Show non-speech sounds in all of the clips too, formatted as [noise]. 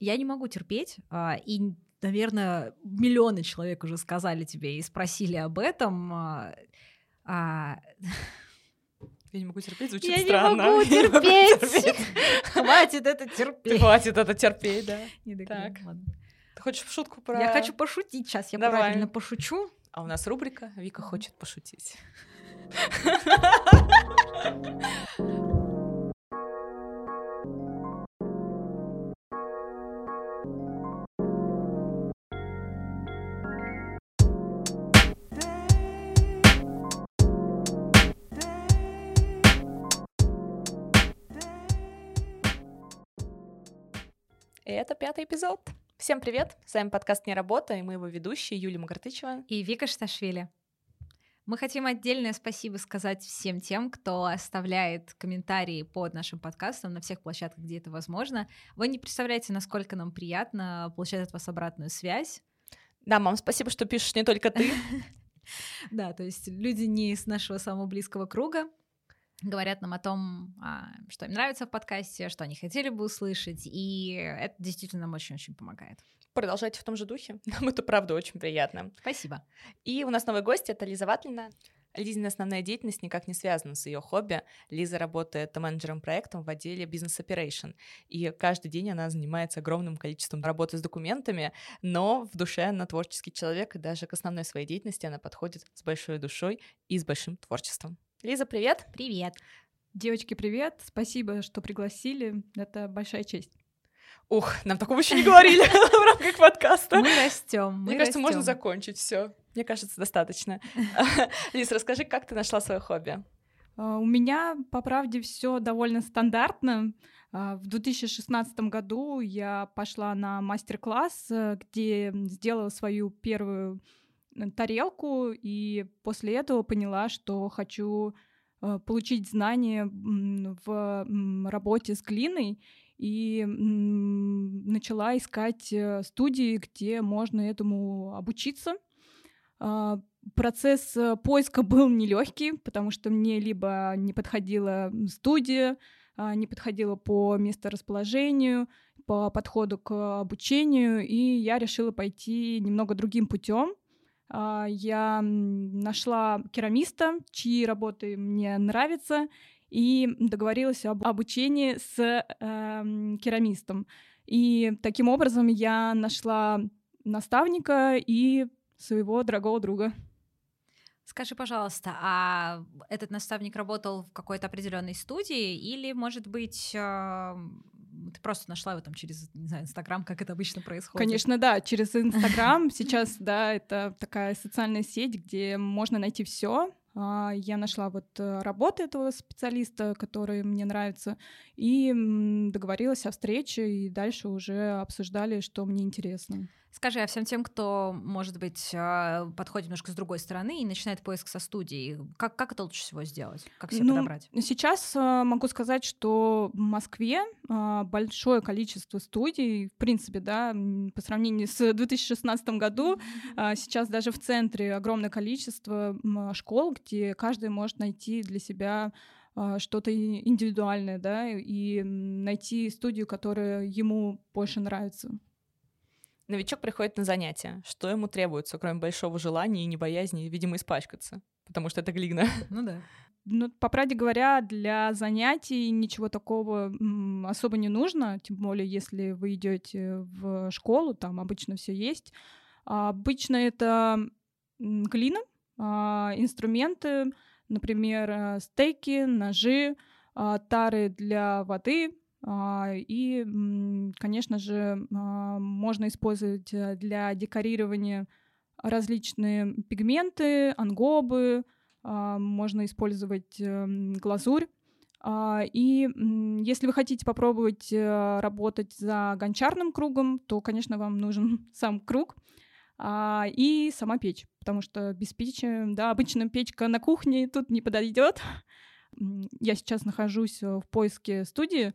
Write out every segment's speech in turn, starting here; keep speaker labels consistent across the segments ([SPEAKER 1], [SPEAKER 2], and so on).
[SPEAKER 1] я не могу терпеть, а, и, наверное, миллионы человек уже сказали тебе и спросили об этом. А, а,
[SPEAKER 2] Я не могу терпеть, звучит
[SPEAKER 1] Я
[SPEAKER 2] странно. [laughs] Я не могу
[SPEAKER 1] терпеть. Хватит это терпеть.
[SPEAKER 2] Хватит это терпеть, да. Так. Ты хочешь шутку про...
[SPEAKER 1] Я хочу пошутить сейчас, я правильно пошучу.
[SPEAKER 2] А у нас рубрика «Вика хочет пошутить». [laughs] это пятый эпизод. Всем привет! С вами подкаст «Не работа» и мы его ведущие Юлия Магартычева.
[SPEAKER 1] И Вика Шташвили. Мы хотим отдельное спасибо сказать всем тем, кто оставляет комментарии под нашим подкастом на всех площадках, где это возможно. Вы не представляете, насколько нам приятно получать от вас обратную связь.
[SPEAKER 2] Да, мам, спасибо, что пишешь не только ты. [laughs]
[SPEAKER 1] Да, то есть люди не из нашего самого близкого круга говорят нам о том, а, что им нравится в подкасте, что они хотели бы услышать, и это действительно нам очень-очень помогает.
[SPEAKER 2] Продолжайте в том же духе. [laughs] Нам это правда очень приятно.
[SPEAKER 1] Спасибо.
[SPEAKER 2] И у нас новый гость — это Лиза Ватлина. Лизина основная деятельность никак не связана с ее хобби. Лиза работает менеджером проектом в отделе бизнес operation. И каждый день она занимается огромным количеством работы с документами, но в душе она творческий человек, и даже к основной своей деятельности она подходит с большой душой и с большим творчеством. Лиза, привет!
[SPEAKER 1] Привет.
[SPEAKER 3] Девочки, привет! Спасибо, что пригласили. Это большая честь.
[SPEAKER 2] Ух, нам такого еще не говорили [laughs] в рамках подкаста.
[SPEAKER 1] Мы растем.
[SPEAKER 2] Мне кажется, можно закончить все. Мне кажется, достаточно. [laughs] Лиз, расскажи, как ты нашла свое хобби?
[SPEAKER 3] А, У меня, по правде, все довольно стандартно. А, В 2016 году я пошла на мастер-класс, э, где сделала свою первую тарелку, и после этого поняла, что хочу э, получить знания в работе с глиной, и начала искать э, студии, где можно этому обучиться. А, Процесс э, поиска был нелегкий, потому что мне либо не подходила студия, а, не подходила по месторасположению, по подходу к обучению, и я решила пойти немного другим путем. А, Я нашла керамиста, чьи работы мне нравятся, и договорилась об обучении с эм, керамистом. И таким образом я нашла наставника и своего дорогого друга.
[SPEAKER 1] Скажи, пожалуйста, а этот наставник работал в какой-то определенной студии или, может быть, ты просто нашла его там через, не знаю, Инстаграм, как это обычно происходит?
[SPEAKER 3] Конечно, да, через [laughs] Инстаграм сейчас, да, это такая социальная сеть, где можно найти все. Я нашла вот э, работу этого специалиста, который мне нравится, и договорилась о встрече, и дальше уже обсуждали, что мне интересно.
[SPEAKER 1] Скажи, а всем тем, кто, может быть, а, подходит немножко с другой стороны и начинает поиск со студии, как, как это лучше всего сделать? Как себя
[SPEAKER 3] Ну,
[SPEAKER 1] подобрать?
[SPEAKER 3] Сейчас э, могу сказать, что в Москве э, большое количество студий, в принципе, да, по сравнению с [laughs] 2016 году, а сейчас даже в центре огромное количество школ, где каждый может найти для себя а, что-то индивидуальное, да, и найти студию, которая ему больше нравится.
[SPEAKER 2] Новичок приходит на занятия. Что ему требуется, кроме большого желания и небоязни, видимо, испачкаться? Потому что это глина. [laughs]
[SPEAKER 1] Ну да.
[SPEAKER 3] Ну, по правде говоря, для занятий ничего такого особо не нужно, тем более если вы идете в школу, там обычно все есть. А обычно это глина, а, инструменты, например, э, стейки, ножи, а, тары для воды. А, И, конечно же, а, можно использовать э, для декорирования различные пигменты, ангобы, а, можно использовать эм, глазурь. И если вы хотите попробовать э, работать за гончарным кругом, то, конечно, вам нужен [laughs] сам круг и сама печь, потому что без печи, да, обычно печка на кухне тут не подойдет. Я сейчас нахожусь э, в поиске студии,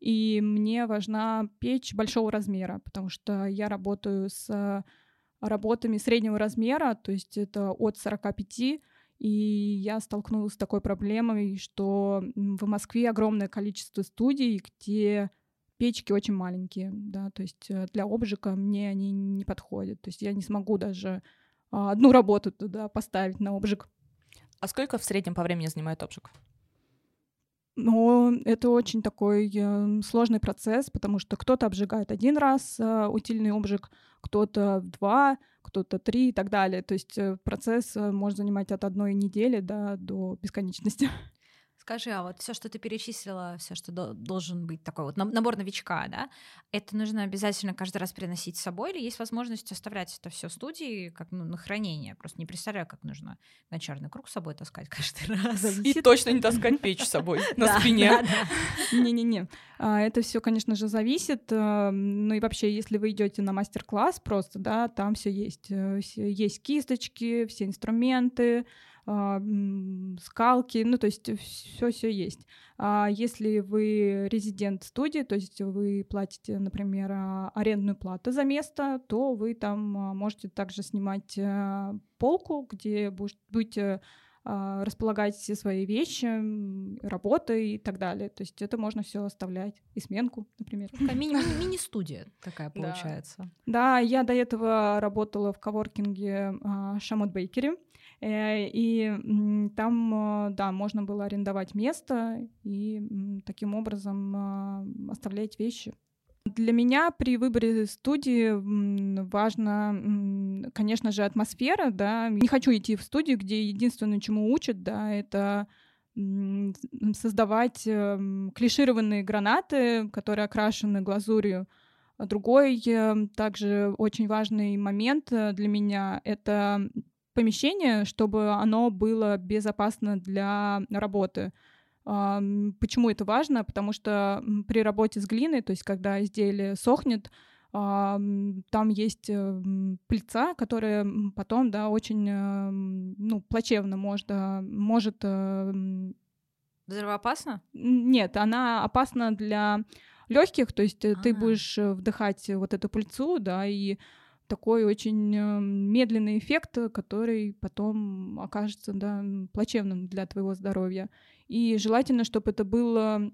[SPEAKER 3] и мне важна печь большого размера, потому что я работаю с работами среднего размера, то есть это от 45 и я столкнулась с такой проблемой, что в Москве огромное количество студий, где печки очень маленькие, да, то есть э, для обжига мне они не подходят. То есть я не смогу даже а, одну работу туда поставить на обжиг.
[SPEAKER 2] А сколько в среднем по времени занимает обжиг?
[SPEAKER 3] Но это очень такой э, сложный процесс, потому что кто-то обжигает один раз э, утильный обжиг, кто-то два, кто-то три и так далее. То есть э, процесс может занимать от одной недели да, до бесконечности. [laughs]
[SPEAKER 1] Скажи, а вот все, что ты перечислила, все, что до- должен быть такой вот набор новичка, да, это нужно обязательно каждый раз приносить с собой, или есть возможность оставлять это все в студии как ну, на хранение? Просто не представляю, как нужно гончарный круг с собой таскать каждый [laughs] раз. [laughs]
[SPEAKER 2] И точно не таскать печь с собой [laughs] на спине.
[SPEAKER 3] Не-не-не. А, Это все, конечно же, зависит. э, Ну и вообще, если вы идете на мастер-класс просто, да, там все есть. Э, Есть кисточки, все инструменты, а, скалки, ну то есть все все есть. А если вы резидент студии, то есть вы платите, например, а, арендную плату за место, то вы там а, можете также снимать а, полку, где будете а, располагать все свои вещи, работы и так далее. То есть это можно все оставлять. И сменку, например.
[SPEAKER 1] Такая мини- [laughs] мини- Мини-студия такая
[SPEAKER 2] Да.
[SPEAKER 1] получается.
[SPEAKER 3] Да, я до этого работала в коворкинге а, Шамот Бейкере. Э, И там, а, да, можно было арендовать место и таким образом а, оставлять вещи. Для меня при выборе студии важно, конечно же, атмосфера, да. Не хочу идти в студию, где единственное, чему учат, да, это создавать эм, клишированные гранаты, которые окрашены глазурью. Другой э, также очень важный момент э, для меня — это помещение, чтобы оно было безопасно для работы. Почему это важно? Потому что при работе с глиной, то есть когда изделие сохнет, ам, там есть э, м, пыльца, которая потом, да, очень, эм, ну, плачевно может, э, может э, м,
[SPEAKER 1] Взрывоопасно?
[SPEAKER 3] нет, она опасна для легких, то есть э, ты
[SPEAKER 1] А.
[SPEAKER 3] будешь э, вдыхать вот эту пыльцу, да, и такой очень э, медленный эффект, э, который потом окажется, да, плачевным для твоего здоровья. И желательно, чтобы это было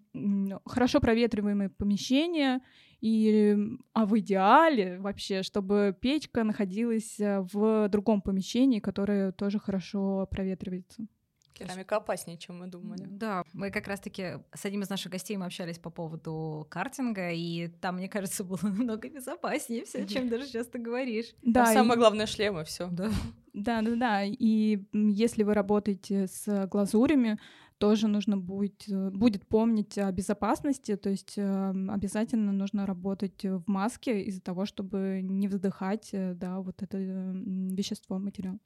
[SPEAKER 3] хорошо проветриваемое помещение, и, а в идеале вообще, чтобы печка находилась э, в другом помещении, которое тоже хорошо проветривается.
[SPEAKER 2] Керамика опаснее, чем мы думали.
[SPEAKER 1] Да, мы как раз-таки с одним из наших гостей мы общались по поводу картинга, и там, мне кажется, было [laughs] намного безопаснее все, чем даже сейчас ты говоришь.
[SPEAKER 2] Да,
[SPEAKER 3] и-
[SPEAKER 2] самое главное шлемы, все.
[SPEAKER 1] Да.
[SPEAKER 3] Да, да, да. И если вы работаете с глазурями, тоже нужно будет, э, будет помнить о безопасности, то есть эм, обязательно нужно работать в маске из-за того, чтобы не вздыхать, э, да, вот это э, вещество, материал.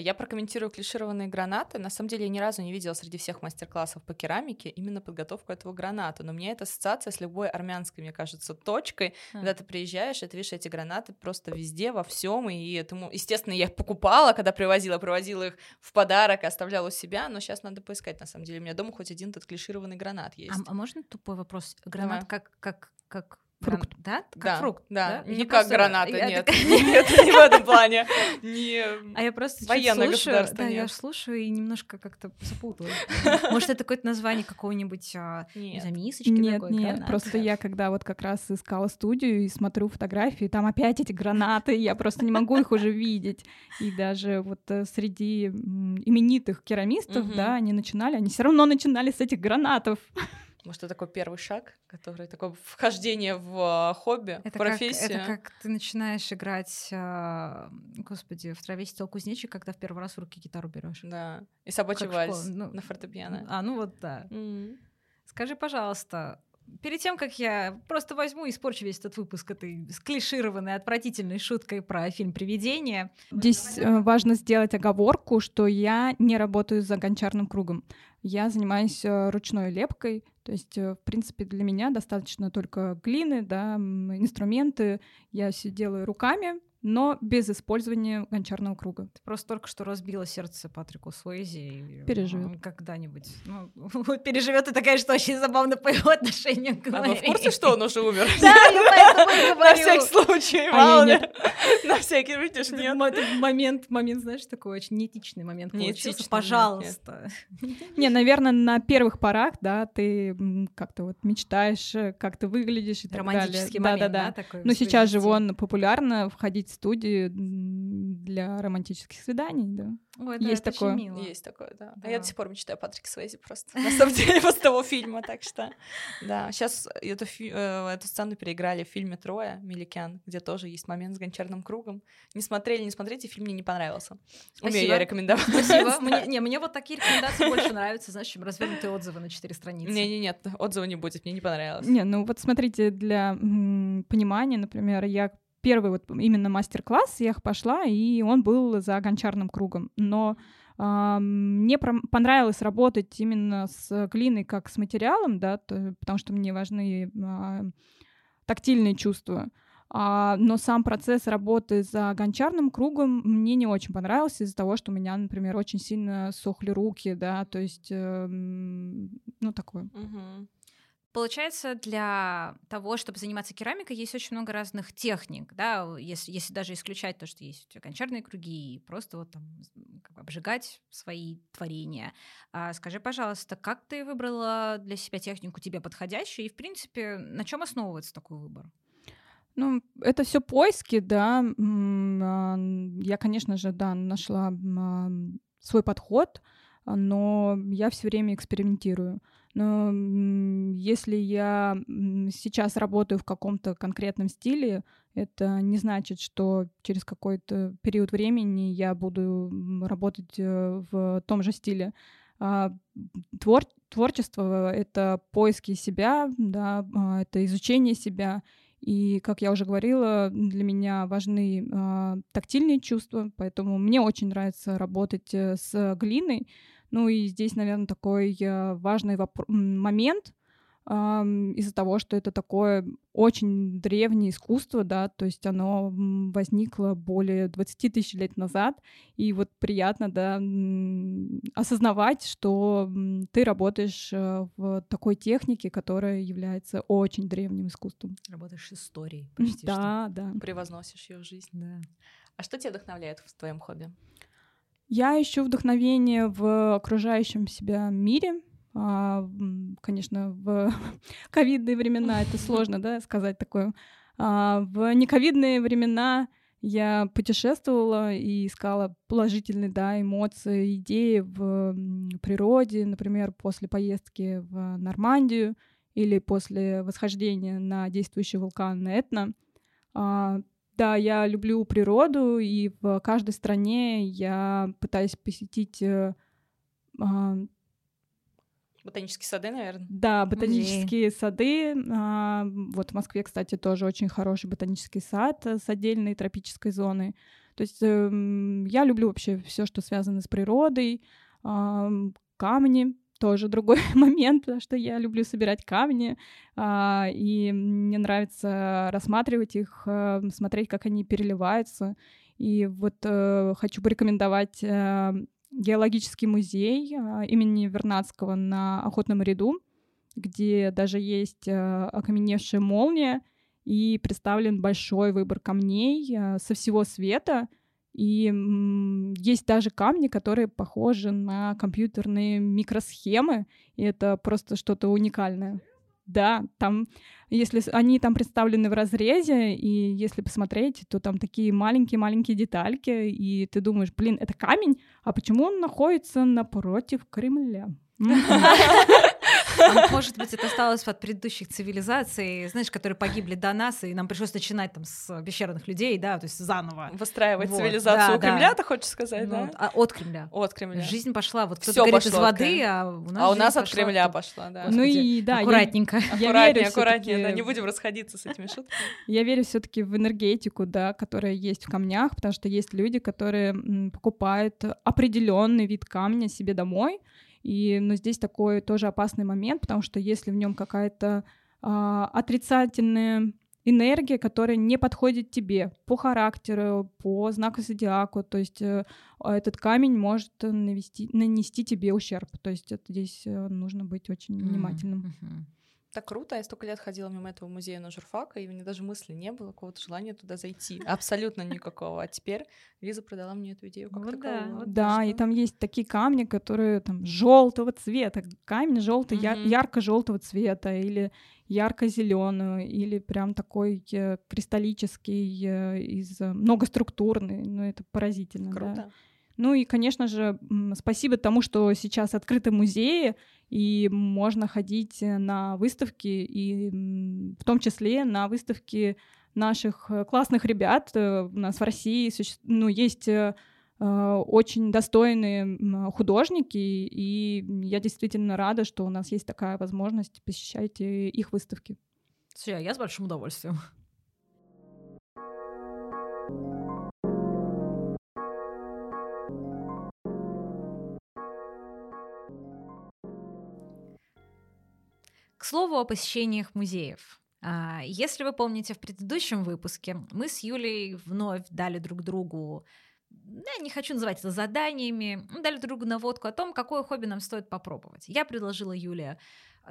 [SPEAKER 2] Я прокомментирую клишированные гранаты. На самом деле я ни разу не видела среди всех мастер-классов по керамике именно подготовку этого граната. Но мне эта ассоциация с любой армянской, мне кажется, точкой. Когда ты приезжаешь, и ты видишь эти гранаты просто везде, во всем. И этому, естественно, я их покупала, когда привозила, привозила их в подарок, и оставляла у себя. Но сейчас надо поискать, на самом деле. У меня дома хоть один этот клишированный гранат есть.
[SPEAKER 1] А, а можно тупой вопрос? Гранат
[SPEAKER 2] Давай.
[SPEAKER 1] как как как
[SPEAKER 3] Фрукт.
[SPEAKER 1] гран- да? Как
[SPEAKER 2] да,
[SPEAKER 1] фрукт,
[SPEAKER 2] да,
[SPEAKER 1] Я
[SPEAKER 2] не как
[SPEAKER 1] просто-
[SPEAKER 2] граната,
[SPEAKER 1] я
[SPEAKER 2] нет,
[SPEAKER 1] такая- [laughs]
[SPEAKER 2] нет, не в этом плане, не [laughs]
[SPEAKER 1] А я просто
[SPEAKER 2] Военное
[SPEAKER 1] слушаю,
[SPEAKER 2] государство
[SPEAKER 1] да, я
[SPEAKER 2] нет.
[SPEAKER 1] слушаю и немножко как-то запуталась. [laughs] Может, это какое-то название какого-нибудь, а, не
[SPEAKER 2] нет.
[SPEAKER 1] знаю, мисочки
[SPEAKER 3] Нет,
[SPEAKER 1] такой,
[SPEAKER 3] нет,
[SPEAKER 1] гранат?
[SPEAKER 3] просто я когда вот как раз искала студию и смотрю фотографии, там опять эти гранаты, я просто не могу их уже видеть. И даже вот э, среди именитых керамистов, да, они начинали, они все равно начинали с этих гранатов.
[SPEAKER 2] Может, это такой первый шаг, который такое вхождение в а, хобби,
[SPEAKER 1] Это как,
[SPEAKER 2] профессию.
[SPEAKER 1] это как ты начинаешь играть, а, господи, в траве сидел кузнечик, когда в первый раз в руки гитару берешь.
[SPEAKER 2] Да. И собачий
[SPEAKER 1] Как
[SPEAKER 2] вальс
[SPEAKER 1] школа, ну,
[SPEAKER 2] на фортепиано.
[SPEAKER 1] А, ну вот да.
[SPEAKER 2] М.
[SPEAKER 1] Скажи, пожалуйста, перед тем, как я просто возьму и испорчу весь этот выпуск этой склишированной, отвратительной шуткой про фильм «Привидение»,
[SPEAKER 3] Здесь э, важно сделать оговорку, что я не работаю за гончарным кругом. Я занимаюсь э, ручной лепкой, то есть, э, в принципе, для меня достаточно только глины, да, инструменты. Я все делаю руками, но без использования гончарного круга.
[SPEAKER 1] Ты просто только что разбила сердце Патрику Суэйзи.
[SPEAKER 3] Переживет.
[SPEAKER 1] Когда-нибудь. Ну, [laughs] переживет это, конечно, очень забавно по его отношению к
[SPEAKER 2] А вы в курсе, что он уже умер?
[SPEAKER 1] Да, я поэтому [laughs]
[SPEAKER 2] На всякий случай,
[SPEAKER 3] А
[SPEAKER 2] мало ли. [laughs] На всякий, видишь, нет.
[SPEAKER 1] Момент, момент, знаешь, такой очень неэтичный момент получился. Пожалуйста.
[SPEAKER 3] Не, наверное, на первых порах, да, ты как-то вот мечтаешь, э, как ты выглядишь и так далее.
[SPEAKER 1] Романтический момент, да, такой
[SPEAKER 3] Но сейчас же вон популярно входить в студии для романтических свиданий, да.
[SPEAKER 1] Ой, да,
[SPEAKER 3] есть
[SPEAKER 1] это очень
[SPEAKER 3] такое.
[SPEAKER 1] мило.
[SPEAKER 2] Есть такое, да. А
[SPEAKER 1] Да.
[SPEAKER 2] я до сих пор мечтаю о Патрике Свейзи просто. На самом деле, после того фильма, так что... Да, сейчас эту, фи- э, эту сцену переиграли в фильме «Трое» Меликян, где тоже есть момент с гончарным кругом. Не смотрели, не смотрите, фильм мне не понравился. Умею
[SPEAKER 1] Спасибо.
[SPEAKER 2] я рекомендовать.
[SPEAKER 1] Спасибо. [laughs] Мне, не, мне вот такие рекомендации больше нравятся, знаешь, чем развернутые отзывы на четыре страницы.
[SPEAKER 2] Не-не, нет, отзыва не будет, мне не понравилось.
[SPEAKER 3] Не, ну вот смотрите, для м, понимания, например, я первый вот именно мастер-класс, я пошла, и он был за гончарным кругом. Но а, мне понравилось работать именно с глиной как с материалом, да, то- потому что мне важны а, тактильные чувства. А, но сам процесс работы за гончарным кругом мне не очень понравился из-за того, что у меня, например, очень сильно сохли руки, да, то есть, эм, ну, такое.
[SPEAKER 2] Мгм.
[SPEAKER 1] Получается, для того, чтобы заниматься керамикой, есть очень много разных техник, да, если, если даже исключать то, что есть гончарные круги, и просто вот там как бы обжигать свои творения. А скажи, пожалуйста, как ты выбрала для себя технику тебе подходящую, и, в принципе, на чем основывается такой выбор?
[SPEAKER 3] Ну, это все поиски, да. А, Я, конечно же, да, нашла а, свой подход, но я все время экспериментирую. Но если я сейчас работаю в каком-то конкретном стиле, это не значит, что через какой-то период времени я буду работать э, в том же стиле. А, твор- творчество — это поиски себя, да, а, это изучение себя. И, как я уже говорила, для меня важны а, тактильные чувства, поэтому мне очень нравится работать э, с глиной. Ну и здесь, наверное, такой э, важный момент из-за того, что это такое очень древнее искусство, да, то есть оно возникло более 20 тысяч лет назад, и вот приятно, да, осознавать, что ты работаешь э, в такой технике, которая является очень древним искусством.
[SPEAKER 1] Работаешь с историей почти что.
[SPEAKER 3] Да, да.
[SPEAKER 2] Превозносишь ее в жизнь.
[SPEAKER 1] Да.
[SPEAKER 2] А что тебя вдохновляет в твоем хобби?
[SPEAKER 3] Я ищу вдохновение в окружающем себя мире. А, конечно, в [laughs] ковидные времена это сложно, да, сказать такое. А, в нековидные времена я путешествовала и искала положительные, да, эмоции, идеи в природе, например, после поездки в Нормандию или после восхождения на действующий вулкан Этна. Да, я люблю природу, и в каждой стране я пытаюсь посетить, э, а,
[SPEAKER 2] Ботанические сады, наверное.
[SPEAKER 3] да, ботанические сады. А, Вот в Москве, кстати, тоже очень хороший ботанический сад э, с отдельной тропической зоной. То есть эм, я люблю вообще все, что связано с природой, ам, камни тоже другой [laughs] момент, что я люблю собирать камни, а, и мне нравится рассматривать их, э, смотреть, как они переливаются. И вот э, хочу порекомендовать э, геологический музей а, имени Вернадского на Охотном ряду, где даже есть окаменевшая молния и представлен большой выбор камней со всего света. И есть даже камни, которые похожи на компьютерные микросхемы, и это просто что-то уникальное. Да, там, если они там представлены в разрезе, и если посмотреть, то там такие маленькие-маленькие детальки, и ты думаешь, блин, это камень, а почему он находится напротив Кремля? [laughs] [laughs]
[SPEAKER 1] А [laughs] может быть, это осталось от предыдущих цивилизаций, знаешь, которые погибли до нас, и нам пришлось начинать там с пещерных людей, да, то есть заново.
[SPEAKER 2] Выстраивать
[SPEAKER 1] Вот,
[SPEAKER 2] цивилизацию
[SPEAKER 1] да,
[SPEAKER 2] у Кремля,
[SPEAKER 1] да.
[SPEAKER 2] ты хочешь сказать,
[SPEAKER 1] Ну,
[SPEAKER 2] да?
[SPEAKER 1] а от Кремля.
[SPEAKER 2] От Кремля.
[SPEAKER 1] Жизнь пошла, вот кто-то говорит из воды, а у нас
[SPEAKER 2] А у нас от Кремля пошла, да.
[SPEAKER 3] Ну и да,
[SPEAKER 1] Аккуратненько.
[SPEAKER 3] я
[SPEAKER 2] Аккуратнее,
[SPEAKER 3] верю
[SPEAKER 2] аккуратнее, да, не будем расходиться с этими шутками.
[SPEAKER 3] Я верю все-таки в энергетику, да, которая есть в камнях, потому что есть люди, которые покупают определенный вид камня себе домой. И, но здесь такой тоже опасный момент, потому что если в нем какая-то а, отрицательная энергия, которая не подходит тебе по характеру, по знаку зодиаку. То есть э, этот камень может навести, нанести тебе ущерб. То есть это здесь э, нужно быть очень внимательным.
[SPEAKER 2] Mm-hmm. Так круто, я столько лет ходила мимо этого музея на журфака, и у меня даже мысли не было, какого-то желания туда зайти. Абсолютно никакого. А теперь Лиза продала мне эту идею как вот
[SPEAKER 3] Да, вот да и там есть такие камни, которые там желтого цвета. Камень желтый, mm-hmm. ярко-желтого цвета, или ярко-зеленую, или прям такой э, кристаллический, э, из э, многоструктурный. Ну, это поразительно. Круто. Да. Ну и, конечно же, спасибо тому, что сейчас открыты музеи, и можно ходить э, на выставки, и в том числе на выставки наших э, классных ребят. Э, у нас в России ну, есть очень достойные художники, и я действительно рада, что у нас есть такая возможность посещать их выставки.
[SPEAKER 1] А я с большим удовольствием. К слову о посещениях музеев. А, если вы помните, в предыдущем выпуске мы с Юлей вновь дали друг другу я не хочу называть это заданиями, дали другу наводку о том, какое хобби нам стоит попробовать. Я предложила Юле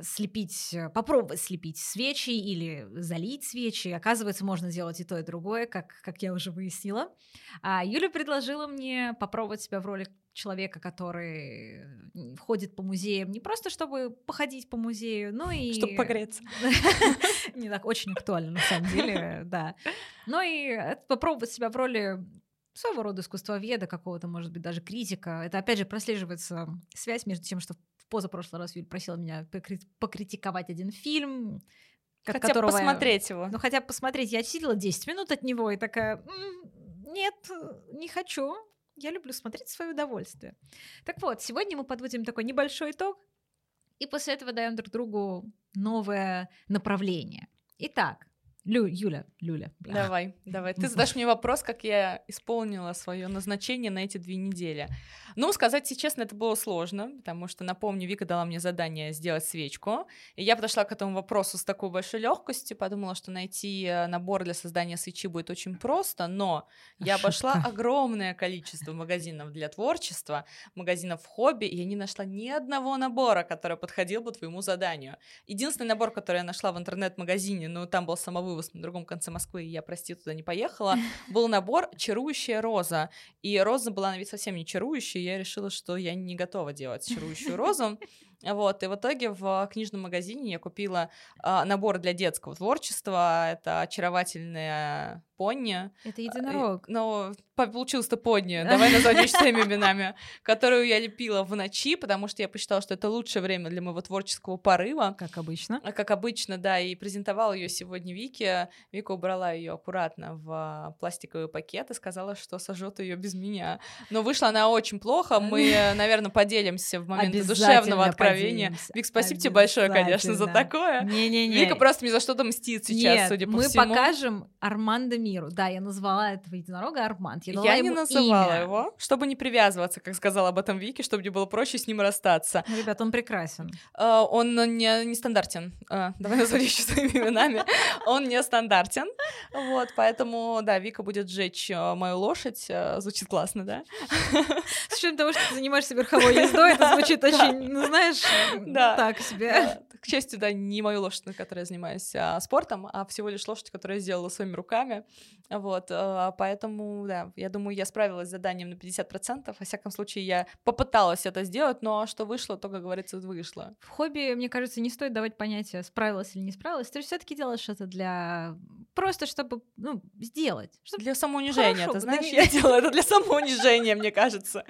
[SPEAKER 1] слепить, попробовать слепить свечи или залить свечи. Оказывается, можно делать и то, и другое, как, как я уже выяснила. А Юля предложила мне попробовать себя в роли человека, который ходит по музеям не просто чтобы походить по музею, но и...
[SPEAKER 2] Чтобы погреться. [laughs]
[SPEAKER 1] Не так очень актуально, на самом деле, да. Но и попробовать себя в роли своего рода искусствоведа, какого-то, может быть, даже критика. Это, опять же, прослеживается связь между тем, что позапрошлый раз Юль просила меня покритиковать один фильм,
[SPEAKER 2] хотя которого... посмотреть его.
[SPEAKER 1] Ну, хотя посмотреть. Я сидела 10 минут от него и такая, нет, не хочу. Я люблю смотреть свое удовольствие. Так вот, сегодня мы подводим такой небольшой итог, и после этого даем друг другу новое направление. Итак, Лю, Юля, Люля.
[SPEAKER 2] Бля. Давай, давай. Ты задашь мне вопрос, как я исполнила свое назначение на эти две недели. Ну, сказать честно, это было сложно, потому что, напомню, Вика дала мне задание сделать свечку, и я подошла к этому вопросу с такой большой легкостью, подумала, что найти э, набор для создания свечи будет очень просто, но я обошла огромное количество магазинов для творчества, магазинов хобби, и я не нашла ни одного набора, который подходил бы твоему заданию. Единственный набор, который я нашла в интернет-магазине, ну, там был самовывоз на другом конце Москвы, и я, прости, туда не поехала, [laughs] был набор «Чарующая роза», и роза была на вид совсем не чарующая, я решила, что я не готова делать чарующую розу. [laughs] Вот, и в итоге в книжном магазине я купила а, набор для детского творчества. Это очаровательная пони.
[SPEAKER 1] Это единорог.
[SPEAKER 2] Ну, получилось-то пони, давай назовем [laughs] вещи своими именами, которую я лепила в ночи, потому что я посчитала, что это лучшее время для моего творческого порыва.
[SPEAKER 1] Как обычно.
[SPEAKER 2] А, как обычно, да, и презентовала ее сегодня Вике. Вика убрала ее аккуратно в пластиковый пакет и сказала, что сожжет ее без меня. Но вышла она очень плохо. Мы, [laughs] наверное, поделимся в момент душевного откровения. Вик, спасибо тебе большое, конечно, за такое.
[SPEAKER 1] Не-не-не.
[SPEAKER 2] Вика просто мне за что-то мстит сейчас, Нет, судя по
[SPEAKER 1] мы
[SPEAKER 2] всему.
[SPEAKER 1] мы покажем Армандо миру. Да, я назвала этого единорога Арманд.
[SPEAKER 2] Я, я не называла имя. его, чтобы не привязываться, как сказала об этом Вики, чтобы мне было проще с ним расстаться.
[SPEAKER 1] Ну, ребят, он прекрасен.
[SPEAKER 2] Uh, он не, не стандартен. Uh, давай назови еще своими именами. Он не стандартен. Вот, поэтому, да, Вика будет сжечь uh, мою лошадь. Звучит классно, да?
[SPEAKER 1] С учетом того, что ты занимаешься верховой ездой, это [laughs] звучит очень, ну, знаешь, так себе.
[SPEAKER 2] К счастью, да, не мою лошадь, на которой я занимаюсь а, спортом, а всего лишь лошадь, которую я сделала своими руками. Вот, а, поэтому, да, я думаю, я справилась с заданием на 50%. Во всяком случае, я попыталась это сделать, но что вышло, то, как говорится, вышло.
[SPEAKER 1] В хобби, мне кажется, не стоит давать понятие, справилась или не справилась. Ты же все-таки делаешь это для просто чтобы ну, сделать. Чтобы...
[SPEAKER 2] Для самоунижения. Хорошо, ты знаешь, я [laughs] делаю это для самоунижения, мне кажется.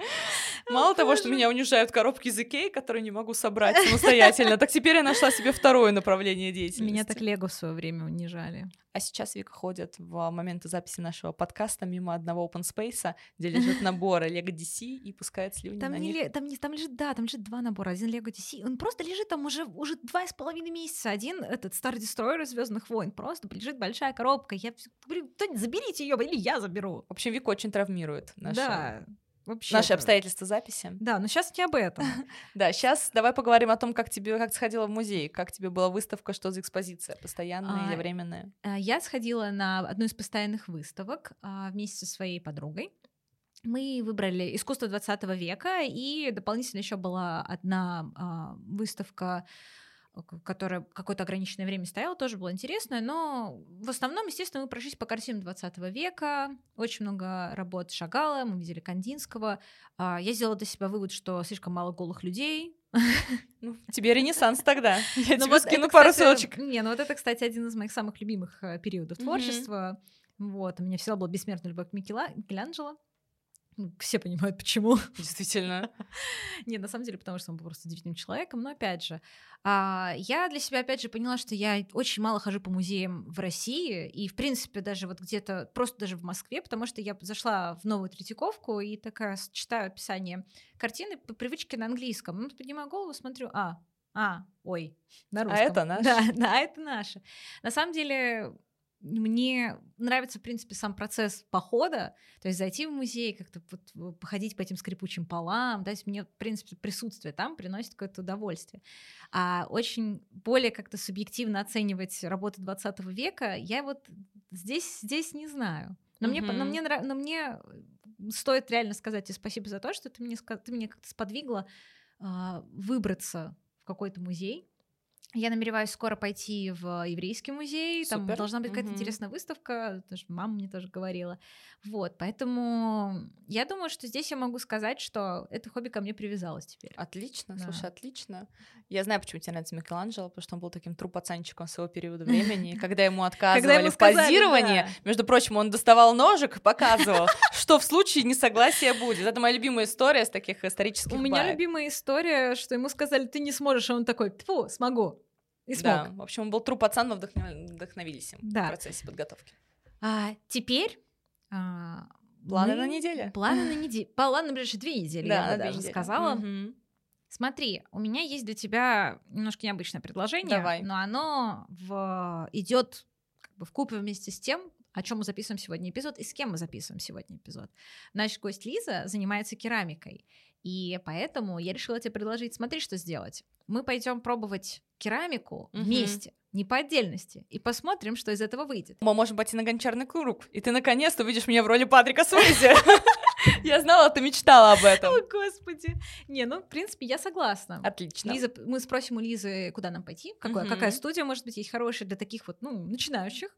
[SPEAKER 2] Мало того, что меня унижают коробки из Икеи, которые не могу собрать самостоятельно, так теперь я нашла себе второе направление деятельности.
[SPEAKER 1] Меня так Лего в свое время унижали.
[SPEAKER 2] А сейчас Вика ходит в моменты записи нашего подкаста мимо одного open space, где лежит [laughs] набор Lego DC и пускает слюни
[SPEAKER 1] там
[SPEAKER 2] на
[SPEAKER 1] не
[SPEAKER 2] них.
[SPEAKER 1] Там, не, там лежит, да, там лежит два набора. Один Lego DC, он просто лежит там уже, уже два с половиной месяца. Один этот Star Destroyer Звездных войн, просто лежит большая коробка. Я говорю, заберите ее, или я заберу.
[SPEAKER 2] В общем, Вика очень травмирует наша
[SPEAKER 1] да. Вообще...
[SPEAKER 2] Наши обстоятельства записи.
[SPEAKER 1] Да, но сейчас не об этом. [laughs]
[SPEAKER 2] Да, сейчас давай поговорим о том, как тебе, как сходила в музей, как тебе была выставка, что за экспозиция, постоянная или
[SPEAKER 1] А,
[SPEAKER 2] временная?
[SPEAKER 1] А, Я сходила на одну из постоянных выставок а, вместе со своей подругой. Мы выбрали искусство 20 века, и дополнительно еще была одна а, выставка, э, которая какое-то ограниченное время стояла, тоже было интересно, но в основном, естественно, мы прошлись по картинам 20 века, очень много работ Шагала, мы видели Кандинского. А, Я сделала для себя вывод, что слишком мало голых людей, [laughs]
[SPEAKER 2] Ну, тебе ренессанс тогда. [laughs] Я
[SPEAKER 1] ну
[SPEAKER 2] тебе
[SPEAKER 1] вот
[SPEAKER 2] скину
[SPEAKER 1] это,
[SPEAKER 2] пару
[SPEAKER 1] кстати,
[SPEAKER 2] ссылочек.
[SPEAKER 1] Не, ну вот это, кстати, один из моих самых любимых э, периодов творчества. Вот, у меня всегда была бессмертная любовь к Микела- Микеланджело. Ну, Все понимают, почему. [laughs]
[SPEAKER 2] Действительно.
[SPEAKER 1] Не, на самом деле, потому что он был просто удивительным человеком. Но опять же, а, я для себя опять же поняла, что я очень мало хожу по музеям в России и, в принципе, даже вот где-то просто даже в Москве, потому что я зашла в новую Третьяковку и такая читаю описание картины по привычке на английском. Ну, поднимаю голову, смотрю, а, а, ой, на
[SPEAKER 2] А
[SPEAKER 1] русском.
[SPEAKER 2] это наше?
[SPEAKER 1] Да, да, [laughs] это наше. На самом деле, мне нравится, в принципе, сам процесс похода, то есть зайти в музей, как-то вот походить по этим скрипучим полам, то есть мне, в принципе, присутствие там приносит какое-то удовольствие. А очень более как-то субъективно оценивать работы 20 века я вот здесь, здесь не знаю. Но мне, по- но, мне, но мне стоит реально сказать тебе спасибо за то, что ты мне, ты меня как-то сподвигла а, выбраться в какой-то музей. Я намереваюсь скоро пойти в еврейский музей. Там
[SPEAKER 2] Супер.
[SPEAKER 1] должна быть какая-то
[SPEAKER 2] Мгм.
[SPEAKER 1] интересная выставка. Даже мама мне тоже говорила. Вот, поэтому я думаю, что здесь я могу сказать, что это хобби ко мне привязалось теперь.
[SPEAKER 2] Отлично,
[SPEAKER 1] Да.
[SPEAKER 2] слушай, отлично. Я знаю, почему тебе нравится Микеланджело, потому что он был таким трупацанчиком своего периода времени. [laughs] Когда ему отказывали в позировании, между прочим, он доставал ножик и показывал, [laughs] что в случае несогласия будет. Это моя любимая история с таких исторических
[SPEAKER 1] У меня любимая история, что ему сказали, ты не сможешь, а он такой, тьфу, смогу. И смог.
[SPEAKER 2] Да, в общем, он был труп пацан, мы вдохновили- вдохновились им
[SPEAKER 1] Да.
[SPEAKER 2] в процессе подготовки.
[SPEAKER 1] А теперь... а,
[SPEAKER 2] Планы
[SPEAKER 1] мы-
[SPEAKER 2] на неделю?
[SPEAKER 1] Планы на неделю. [laughs] Планы на ближайшие две недели,
[SPEAKER 2] Да,
[SPEAKER 1] я бы даже
[SPEAKER 2] недели.
[SPEAKER 1] сказала.
[SPEAKER 2] Мгм.
[SPEAKER 1] Смотри, у меня есть для тебя немножко необычное предложение,
[SPEAKER 2] Давай.
[SPEAKER 1] но оно в... идет как бы в купе вместе с тем, о чем мы записываем сегодня эпизод и с кем мы записываем сегодня эпизод. Наш гость Лиза занимается керамикой, и поэтому я решила тебе предложить, смотри, что сделать. Мы пойдем пробовать керамику
[SPEAKER 2] Мгм.
[SPEAKER 1] вместе, не по отдельности, и посмотрим, что из этого выйдет.
[SPEAKER 2] Мы можем пойти на гончарный круг, и ты наконец-то увидишь меня в роли Патрика Суизи. [laughs] Я знала, ты мечтала об этом.
[SPEAKER 1] О, господи! Не, ну, в принципе, я согласна.
[SPEAKER 2] Отлично.
[SPEAKER 1] Лиза, мы спросим у Лизы, куда нам пойти, какое,
[SPEAKER 2] Мгм.
[SPEAKER 1] какая студия, может быть, есть хорошая для таких вот, ну, начинающих.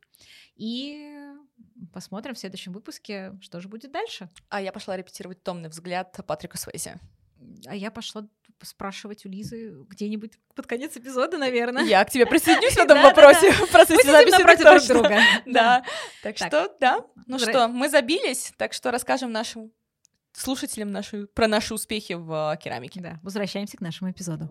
[SPEAKER 1] И посмотрим в следующем выпуске, что же будет дальше.
[SPEAKER 2] А я пошла репетировать томный взгляд Патрика Суэйзи.
[SPEAKER 1] А я пошла спрашивать у Лизы где-нибудь под конец эпизода, наверное.
[SPEAKER 2] Я к тебе присоединюсь в этом вопросе [laughs]
[SPEAKER 1] Мы сидим напротив друг друга. [laughs]
[SPEAKER 2] Да. Так что, да. Ну что, мы забились, так что расскажем нашим слушателям про наши успехи в э, керамике.
[SPEAKER 1] Да, возвращаемся к нашему эпизоду.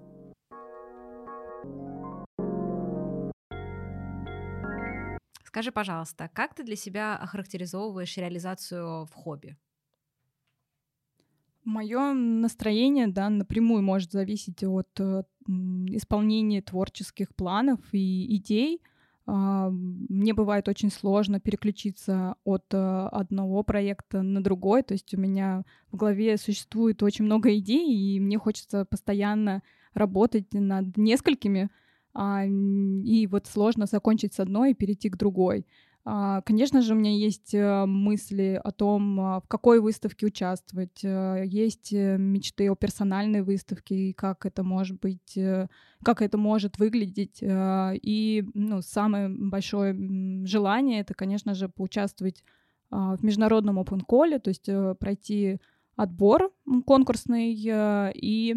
[SPEAKER 1] Скажи, пожалуйста, как ты для себя охарактеризовываешь реализацию в хобби?
[SPEAKER 3] Мое настроение, да, напрямую может зависеть от э, исполнения творческих планов и идей. А, Мне бывает очень сложно переключиться от э, одного проекта на другой. То есть у меня в голове существует очень много идей, и мне хочется постоянно работать над несколькими. А, И вот сложно закончить с одной и перейти к другой. А, Конечно же, у меня есть э, мысли о том, а, в какой выставке участвовать. э, Есть э, мечты о персональной выставке и как это может быть, как это может выглядеть. И ну, самое большое желание это, конечно же, поучаствовать в международном open call, то есть пройти отбор конкурсный и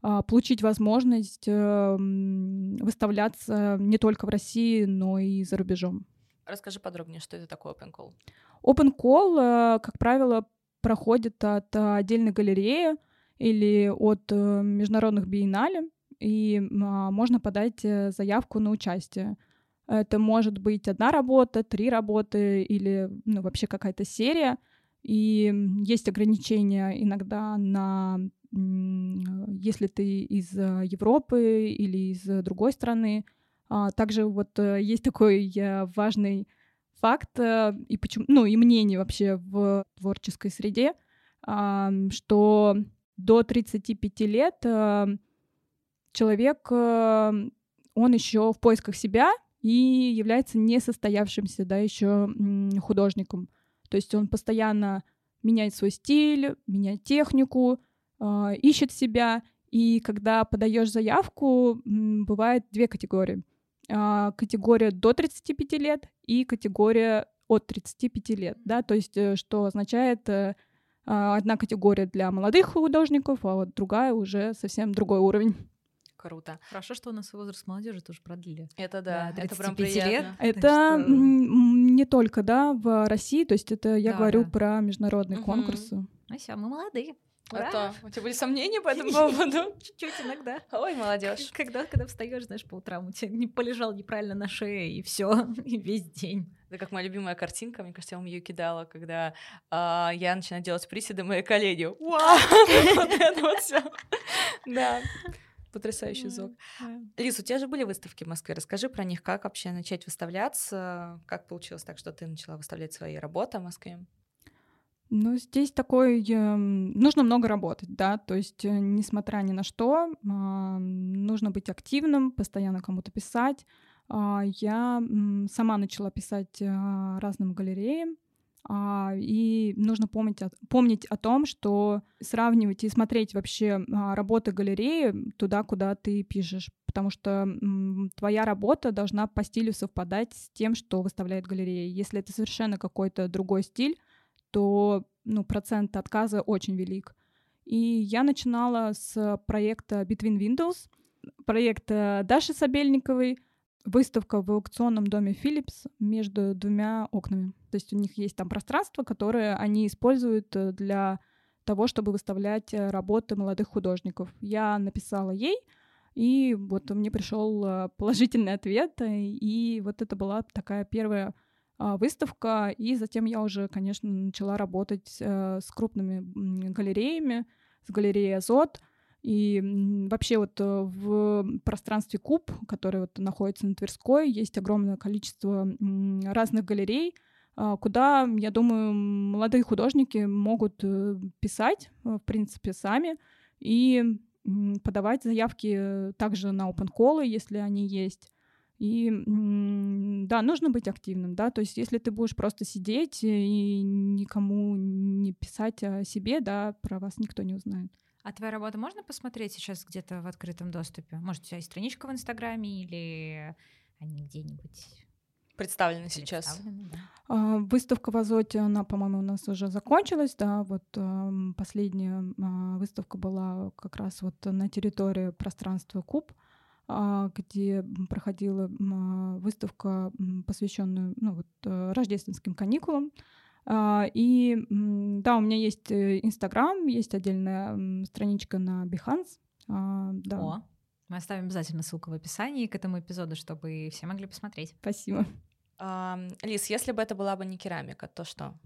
[SPEAKER 3] получить возможность э, м, выставляться не только в России, но и за рубежом.
[SPEAKER 2] Расскажи подробнее, что это такое Open Call.
[SPEAKER 3] Open Call, э, как правило, проходит от э, отдельной галереи или от э, международных биеннале, и а, можно подать заявку на участие. Это может быть одна работа, три работы или ну, вообще какая-то серия. И есть ограничения иногда на если ты из э, Европы или из э, другой страны. А, Также вот э, есть такой важный факт э, и почему, ну и мнение вообще в творческой среде. что до 35 лет человек, он еще в поисках себя и является несостоявшимся, да, еще художником. То есть он постоянно меняет свой стиль, меняет технику, э, ищет себя. И когда подаешь заявку, бывает две категории. А, категория до 35 лет и категория от 35 лет, да, то есть что означает а, одна категория для молодых художников, а вот другая уже совсем другой уровень.
[SPEAKER 2] Круто.
[SPEAKER 1] Хорошо, что у нас возраст молодежи тоже продлили.
[SPEAKER 2] Это да,
[SPEAKER 1] да
[SPEAKER 2] это прям
[SPEAKER 1] приятно. лет.
[SPEAKER 3] Это что... не только, да, в России, то есть это я да, говорю да. про международные угу. конкурсы.
[SPEAKER 1] Ну все, мы молодые.
[SPEAKER 2] Ура! А то у тебя были сомнения по этому [laughs] поводу?
[SPEAKER 1] Чуть-чуть иногда.
[SPEAKER 2] Ой, молодежь.
[SPEAKER 1] Когда, когда встаешь, знаешь, по утрам, у тебя не полежал неправильно на шее, и все, [laughs] и весь день.
[SPEAKER 2] Это как моя любимая картинка, мне кажется, я вам ее кидала, когда а, я начинаю делать приседы, мои коллеги. Вау! [laughs] Вот это вот все. Да. Потрясающий звук. Лиз, у тебя же были выставки в Москве. Расскажи про них, как вообще начать выставляться, как получилось так, что ты начала выставлять свои работы в Москве?
[SPEAKER 3] Ну, здесь такой... Э, нужно много работать, да, то есть, э, несмотря ни на что, э, нужно быть активным, постоянно кому-то писать. Э, я сама начала писать э, разным галереям, и нужно помнить о, помнить о том, что сравнивать и смотреть вообще работы галереи туда, куда ты пишешь, потому что твоя работа должна по стилю совпадать с тем, что выставляет галерея. Если это совершенно какой-то другой стиль, то ну, процент отказа очень велик. И я начинала с проекта Between Windows, проекта Даши Сабельниковой, выставка в аукционном доме Philips между двумя окнами. То есть у них есть там пространство, которое они используют э, для того, чтобы выставлять э, работы молодых художников. Я написала ей, и вот мне пришел э, положительный ответ, и вот это была такая первая выставка, и затем я уже, конечно, начала работать э, с крупными галереями, с галереей «Азот», и вообще вот э, в пространстве Куб, который вот находится на Тверской, есть огромное количество разных галерей, а, куда, я думаю, молодые художники могут э, писать, в принципе, сами и подавать заявки также на open call, если они есть. И да, нужно быть активным, да, то есть если ты будешь просто сидеть и никому не писать о себе, да, про вас никто не узнает.
[SPEAKER 1] А твоя работа можно посмотреть сейчас где-то в открытом доступе? Может, у тебя есть страничка в Инстаграме или они где-нибудь
[SPEAKER 2] представлены сейчас?
[SPEAKER 3] А, выставка в Азоте, она, по-моему, у нас уже закончилась, да, вот последняя а, выставка была как раз вот на территории пространства Куб. А, где проходила а, выставка, посвященная ну, вот, э, рождественским каникулам. А, и да, у меня есть э, Инстаграм, есть отдельная страничка на Behance. Да.
[SPEAKER 1] О, мы оставим обязательно ссылку в описании к этому эпизоду, чтобы все могли посмотреть.
[SPEAKER 3] Спасибо.
[SPEAKER 2] Лиз, если бы это была бы не керамика, то что?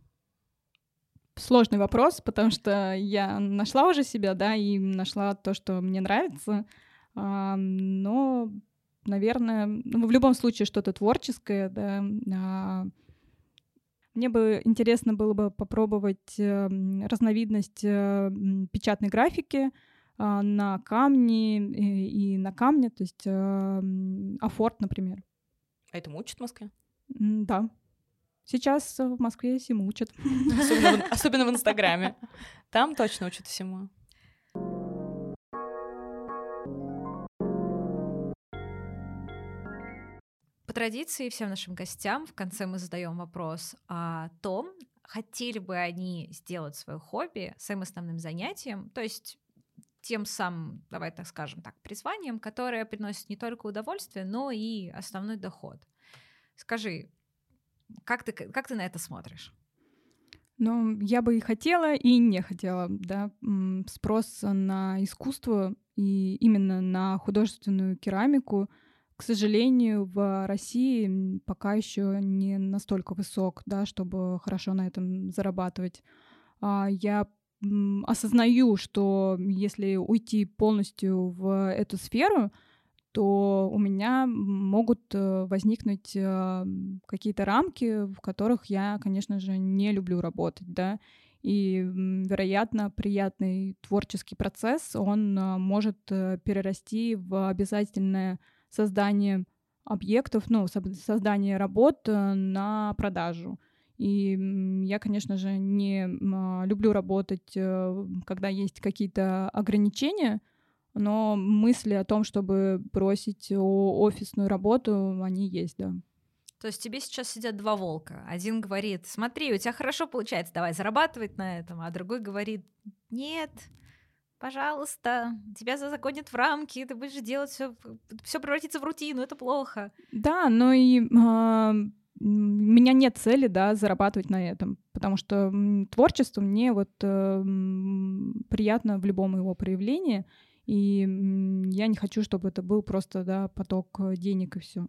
[SPEAKER 3] Сложный вопрос, потому что я нашла уже себя, да, и нашла то, что мне нравится. А, но, наверное, ну, в любом случае что-то творческое, да. А, мне бы интересно было бы попробовать э, разновидность э, печатной графики а, на камне и, на камне, то есть э, афорт, например.
[SPEAKER 2] А этому учат в Москве?
[SPEAKER 3] Да. Сейчас в Москве всему учат.
[SPEAKER 2] Особенно в, [laughs] особенно в Инстаграме. Там точно учат всему.
[SPEAKER 1] Традиции всем нашим гостям в конце мы задаем вопрос о том, хотели бы они сделать свое хобби своим основным занятием, то есть тем самым, давай так скажем так, призванием, которое приносит не только удовольствие, но и основной доход. Скажи, как ты, как ты на это смотришь?
[SPEAKER 3] Ну, я бы и хотела, и не хотела, да. Спрос на искусство и именно на художественную керамику — к сожалению, в России пока еще не настолько высок, да, чтобы хорошо на этом зарабатывать. А, я осознаю, что если уйти полностью в эту сферу, то у меня могут э, возникнуть э, какие-то рамки, в которых я, конечно же, не люблю работать, да. И, вероятно, приятный творческий процесс, он а, может э, перерасти в обязательное создание объектов, ну, создание работ э, на продажу. И я, конечно же, не а, люблю работать, э, когда есть какие-то ограничения, но мысли о том, чтобы бросить офисную работу, они есть, да.
[SPEAKER 1] То есть тебе сейчас сидят два волка. Один говорит, смотри, у тебя хорошо получается, давай зарабатывать на этом, а другой говорит, нет, пожалуйста, тебя загонят в рамки, ты будешь делать все, все превратится в рутину, это плохо.
[SPEAKER 3] Да, но и э, у меня нет цели, да, зарабатывать на этом, потому что творчество мне вот э, приятно в любом его проявлении, и я не хочу, чтобы это был просто, да, поток э, денег и все.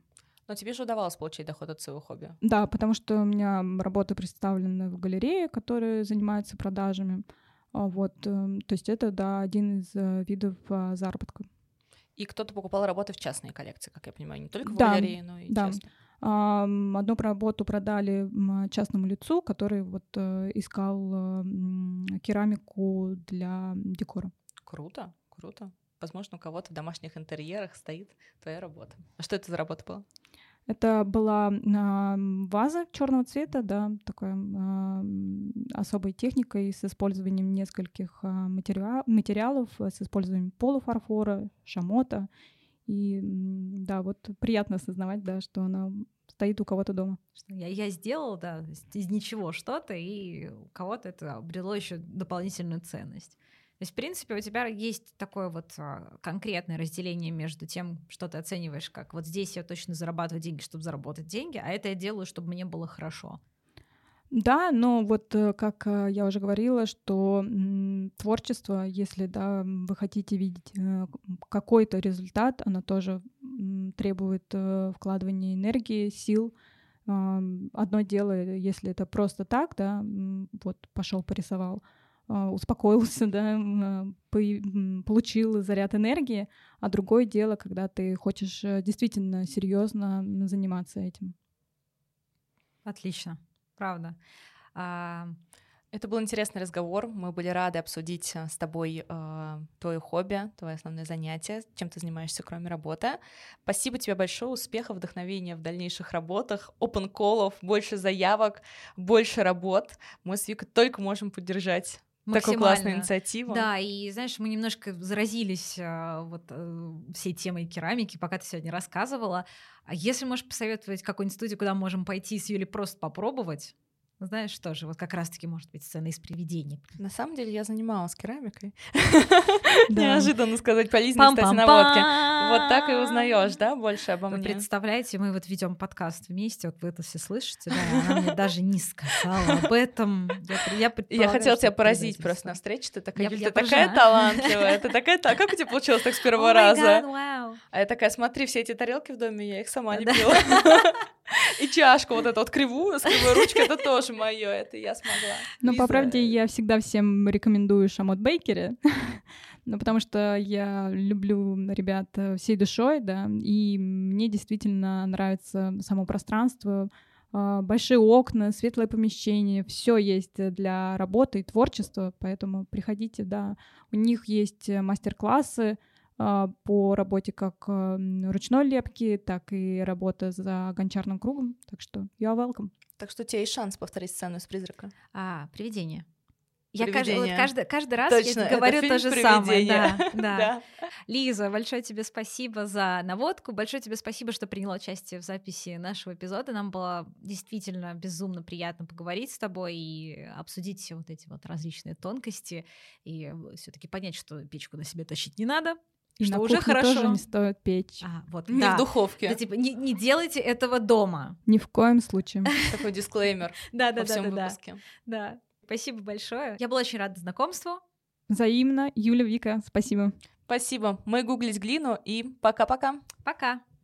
[SPEAKER 2] Но тебе же удавалось получить доход от своего хобби.
[SPEAKER 3] Да, потому что у меня работы представлены в галерее, которые занимаются продажами. А вот, эм, то есть это, да, один из э, видов а, заработка.
[SPEAKER 2] И кто-то покупал работы в частные коллекции, как я понимаю, не только в да, галерее, но и да. частные.
[SPEAKER 3] Одну работу продали частному лицу, который вот э, искал керамику для декора.
[SPEAKER 2] Круто, круто. Возможно, у кого-то в домашних интерьерах стоит твоя работа. А что это за работа была?
[SPEAKER 3] Это была а, ваза черного цвета, да, такой а, особой техникой с использованием нескольких а, материал, материалов, с использованием полуфарфора, шамота. И да, вот приятно осознавать, да, что она стоит у кого-то дома.
[SPEAKER 1] Я, я сделала, да, из ничего что-то, и у кого-то это обрело еще дополнительную ценность. То есть, в принципе, у тебя есть такое вот а, конкретное разделение между тем, что ты оцениваешь, как вот здесь я точно зарабатываю деньги, чтобы заработать деньги, а это я делаю, чтобы мне было хорошо.
[SPEAKER 3] Да, но вот э, как э, я уже говорила, что творчество, если да, вы хотите видеть э, какой-то результат, оно тоже требует вкладывания энергии, сил. Одно дело, если это просто так, да, вот пошел порисовал, успокоился, [laughs] да, а, получил заряд энергии, а другое дело, когда ты хочешь э, действительно серьезно заниматься этим.
[SPEAKER 1] Отлично, правда. А...
[SPEAKER 2] Это был интересный разговор. Мы были рады обсудить э, с тобой э, твое хобби, твое основное занятие, чем ты занимаешься, кроме работы. Спасибо тебе большое, успехов, вдохновения в дальнейших работах, open колов, больше заявок, больше работ. Мы с Викой только можем поддержать Такая классная инициатива.
[SPEAKER 1] Да, и знаешь, мы немножко заразились а, вот а, всей темой керамики, пока ты сегодня рассказывала. А если можешь посоветовать какую-нибудь студию, куда можем пойти с Юлей просто попробовать, знаешь, что же, вот как раз-таки может быть сцена из привидений.
[SPEAKER 2] На самом деле я занималась керамикой. [laughs] Неожиданно сказать по Лизиной, кстати, наводке. Вот так и узнаешь, да, больше обо мне.
[SPEAKER 1] представляете, мы вот ведем подкаст вместе, вот вы это все слышите, да, она мне [laughs] даже не сказала об этом.
[SPEAKER 2] Я хотела тебя поразить просто на встрече, ты такая, ты такая талантливая, ты такая, как у тебя получилось так с первого раза? А я такая, смотри, все эти тарелки в доме, я их сама не пила. [laughs] [laughs] И чашку вот эту вот кривую, с кривой ручкой, это тоже мое, это я смогла.
[SPEAKER 3] Ну, по правде, я всегда всем рекомендую Шамот Бейкери, [laughs] ну, потому что я люблю ребят э, всей душой, да, и мне действительно нравится само пространство, а, большие окна, светлое помещение, все есть для работы и творчества, поэтому приходите, да. У них есть мастер-классы, а, по работе как ручной лепки, так и работа за гончарным кругом. Так что я welcome.
[SPEAKER 2] Так что у тебя есть шанс повторить сцену из «Призрака».
[SPEAKER 1] А, привидение. Я каждый, вот каждый, каждый раз Точно, я говорю то же самое. Да, [laughs] да. да. Лиза, большое тебе спасибо за наводку. Большое тебе спасибо, что приняла участие в записи нашего эпизода. Нам было действительно безумно приятно поговорить с тобой и обсудить все вот эти вот различные тонкости и все-таки понять, что печку на себе тащить не надо,
[SPEAKER 3] и что на уже хорошо. тоже не стоит печь.
[SPEAKER 1] А, вот,
[SPEAKER 2] не да. в духовке.
[SPEAKER 1] Да, типа, не, не делайте этого дома.
[SPEAKER 3] Ни в коем случае. [laughs]
[SPEAKER 2] Такой дисклеймер [laughs]
[SPEAKER 1] да, да, да, да, Да. Спасибо большое. Я была очень рада знакомству.
[SPEAKER 3] Взаимно. Юля, Вика, спасибо.
[SPEAKER 2] Спасибо. Мы гуглить глину и пока-пока.
[SPEAKER 1] Пока. -пока. пока.